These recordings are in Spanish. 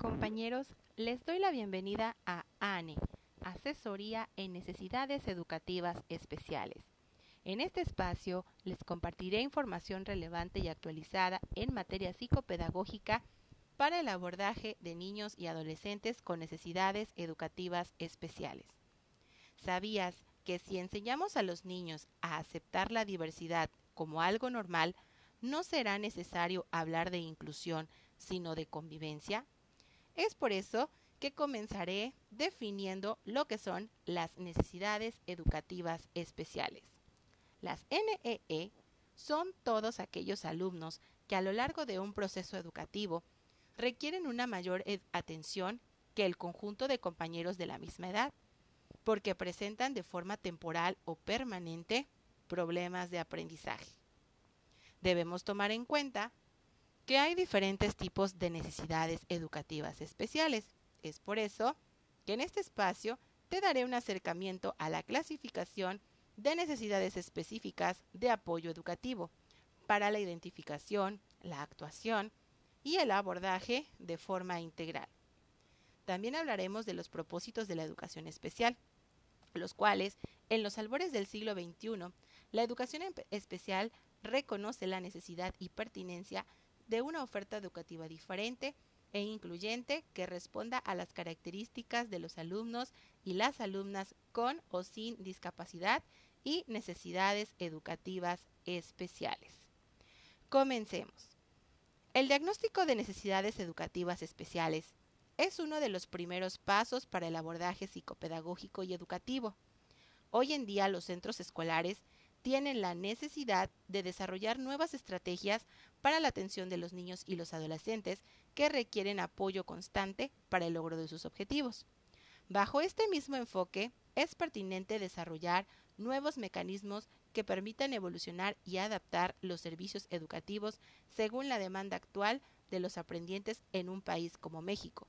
Compañeros, les doy la bienvenida a ANE, Asesoría en Necesidades Educativas Especiales. En este espacio les compartiré información relevante y actualizada en materia psicopedagógica para el abordaje de niños y adolescentes con necesidades educativas especiales. ¿Sabías que si enseñamos a los niños a aceptar la diversidad como algo normal, no será necesario hablar de inclusión, sino de convivencia? Es por eso que comenzaré definiendo lo que son las necesidades educativas especiales. Las NEE e son todos aquellos alumnos que a lo largo de un proceso educativo requieren una mayor atención que el conjunto de compañeros de la misma edad, porque presentan de forma temporal o permanente problemas de aprendizaje. Debemos tomar en cuenta que hay diferentes tipos de necesidades educativas especiales. Es por eso que en este espacio te daré un acercamiento a la clasificación de necesidades específicas de apoyo educativo para la identificación, la actuación y el abordaje de forma integral. También hablaremos de los propósitos de la educación especial, los cuales, en los albores del siglo XXI, la educación especial reconoce la necesidad y pertinencia de una oferta educativa diferente e incluyente que responda a las características de los alumnos y las alumnas con o sin discapacidad y necesidades educativas especiales. Comencemos. El diagnóstico de necesidades educativas especiales es uno de los primeros pasos para el abordaje psicopedagógico y educativo. Hoy en día los centros escolares tienen la necesidad de desarrollar nuevas estrategias para la atención de los niños y los adolescentes que requieren apoyo constante para el logro de sus objetivos. Bajo este mismo enfoque, es pertinente desarrollar nuevos mecanismos que permitan evolucionar y adaptar los servicios educativos según la demanda actual de los aprendientes en un país como México.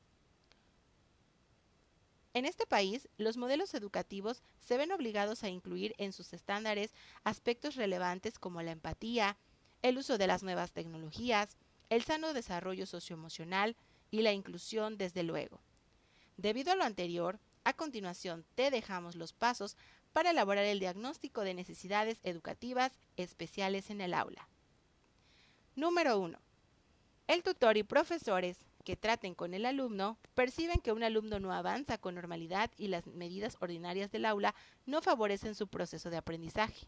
En este país, los modelos educativos se ven obligados a incluir en sus estándares aspectos relevantes como la empatía, el uso de las nuevas tecnologías, el sano desarrollo socioemocional y la inclusión, desde luego. Debido a lo anterior, a continuación te dejamos los pasos para elaborar el diagnóstico de necesidades educativas especiales en el aula. Número 1. El tutor y profesores que traten con el alumno perciben que un alumno no avanza con normalidad y las medidas ordinarias del aula no favorecen su proceso de aprendizaje.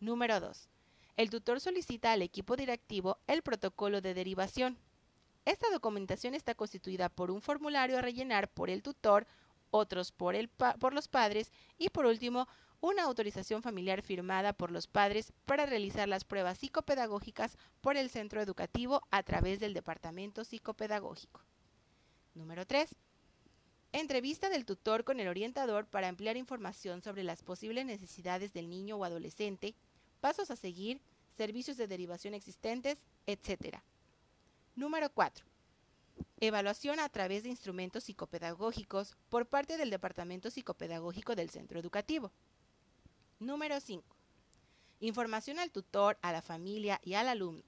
Número 2. El tutor solicita al equipo directivo el protocolo de derivación. Esta documentación está constituida por un formulario a rellenar por el tutor otros por, el por los padres y por último una autorización familiar firmada por los padres para realizar las pruebas psicopedagógicas por el centro educativo a través del departamento psicopedagógico. Número 3. Entrevista del tutor con el orientador para ampliar información sobre las posibles necesidades del niño o adolescente, pasos a seguir, servicios de derivación existentes, etc. Número 4 Evaluación a través de instrumentos psicopedagógicos por parte del Departamento Psicopedagógico del Centro Educativo. Número 5. Información al tutor, a la familia y al alumno.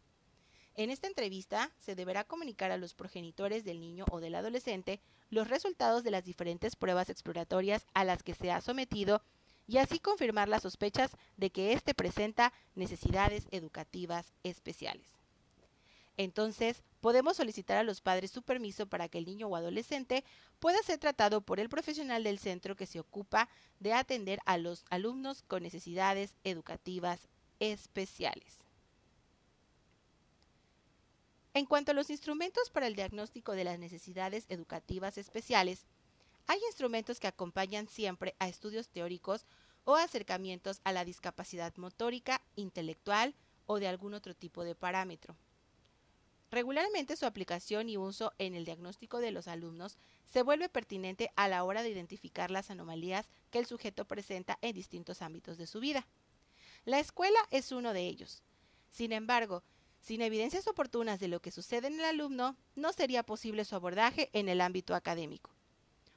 En esta entrevista se deberá comunicar a los progenitores del niño o del adolescente los resultados de las diferentes pruebas exploratorias a las que se ha sometido y así confirmar las sospechas de que éste presenta necesidades educativas especiales. Entonces, podemos solicitar a los padres su permiso para que el niño o adolescente pueda ser tratado por el profesional del centro que se ocupa de atender a los alumnos con necesidades educativas especiales. En cuanto a los instrumentos para el diagnóstico de las necesidades educativas especiales, hay instrumentos que acompañan siempre a estudios teóricos o acercamientos a la discapacidad motórica, intelectual o de algún otro tipo de parámetro. Regularmente su aplicación y uso en el diagnóstico de los alumnos se vuelve pertinente a la hora de identificar las anomalías que el sujeto presenta en distintos ámbitos de su vida. La escuela es uno de ellos. Sin embargo, sin evidencias oportunas de lo que sucede en el alumno, no sería posible su abordaje en el ámbito académico.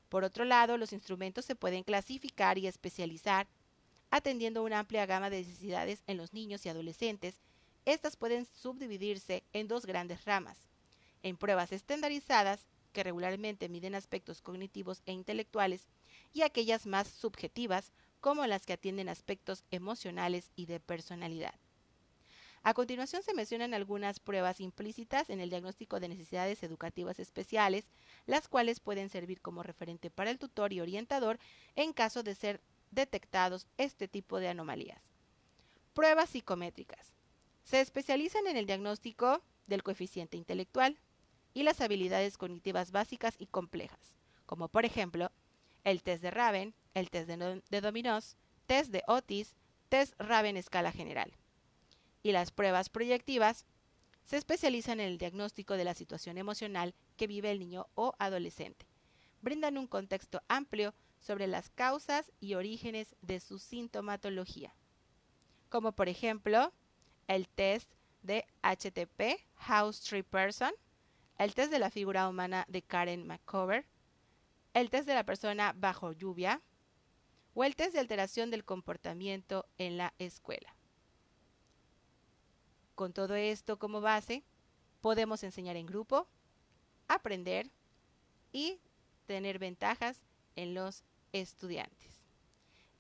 Por otro lado, los instrumentos se pueden clasificar y especializar, atendiendo una amplia gama de necesidades en los niños y adolescentes estas pueden subdividirse en dos grandes ramas, en pruebas estandarizadas que regularmente miden aspectos cognitivos e intelectuales, y aquellas más subjetivas, como las que atienden aspectos emocionales y de personalidad. A continuación se mencionan algunas pruebas implícitas en el diagnóstico de necesidades educativas especiales, las cuales pueden servir como referente para el tutor y orientador en caso de ser detectados este tipo de anomalías. Pruebas psicométricas. Se especializan en el diagnóstico del coeficiente intelectual y las habilidades cognitivas básicas y complejas, como por ejemplo el test de Raven, el test de, de Dominos, test de Otis, test Raven escala general y las pruebas proyectivas se especializan en el diagnóstico de la situación emocional que vive el niño o adolescente. Brindan un contexto amplio sobre las causas y orígenes de su sintomatología, como por ejemplo el test de HTP, House Tree Person, el test de la figura humana de Karen McCover, el test de la persona bajo lluvia o el test de alteración del comportamiento en la escuela. Con todo esto como base, podemos enseñar en grupo, aprender y tener ventajas en los estudiantes.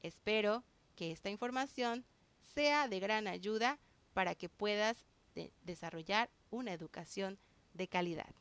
Espero que esta información sea de gran ayuda para que puedas desarrollar una educación de calidad.